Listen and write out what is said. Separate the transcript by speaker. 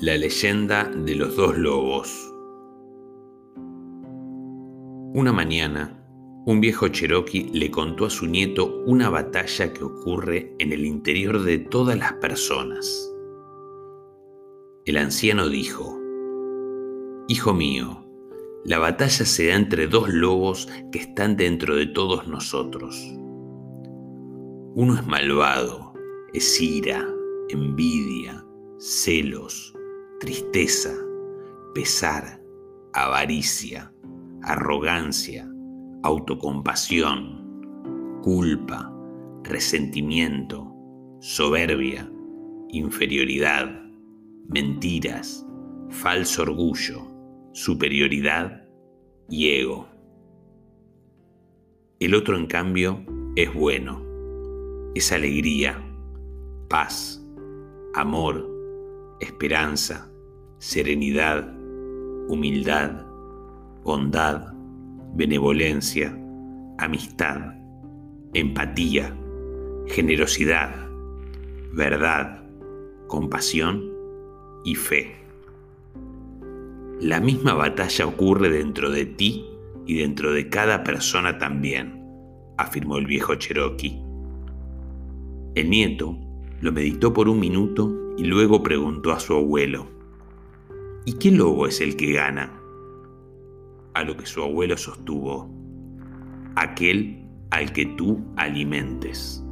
Speaker 1: La leyenda de los dos lobos. Una mañana, un viejo cherokee le contó a su nieto una batalla que ocurre en el interior de todas las personas. El anciano dijo, Hijo mío, la batalla se da entre dos lobos que están dentro de todos nosotros. Uno es malvado, es ira, envidia, celos, tristeza, pesar, avaricia, arrogancia, autocompasión, culpa, resentimiento, soberbia, inferioridad, mentiras, falso orgullo, superioridad y ego. El otro, en cambio, es bueno, es alegría, paz, amor, esperanza, serenidad, humildad, bondad, benevolencia, amistad, empatía, generosidad, verdad, compasión y fe. La misma batalla ocurre dentro de ti y dentro de cada persona también, afirmó el viejo Cherokee. El nieto lo meditó por un minuto y luego preguntó a su abuelo, ¿y qué lobo es el que gana? A lo que su abuelo sostuvo, aquel al que tú alimentes.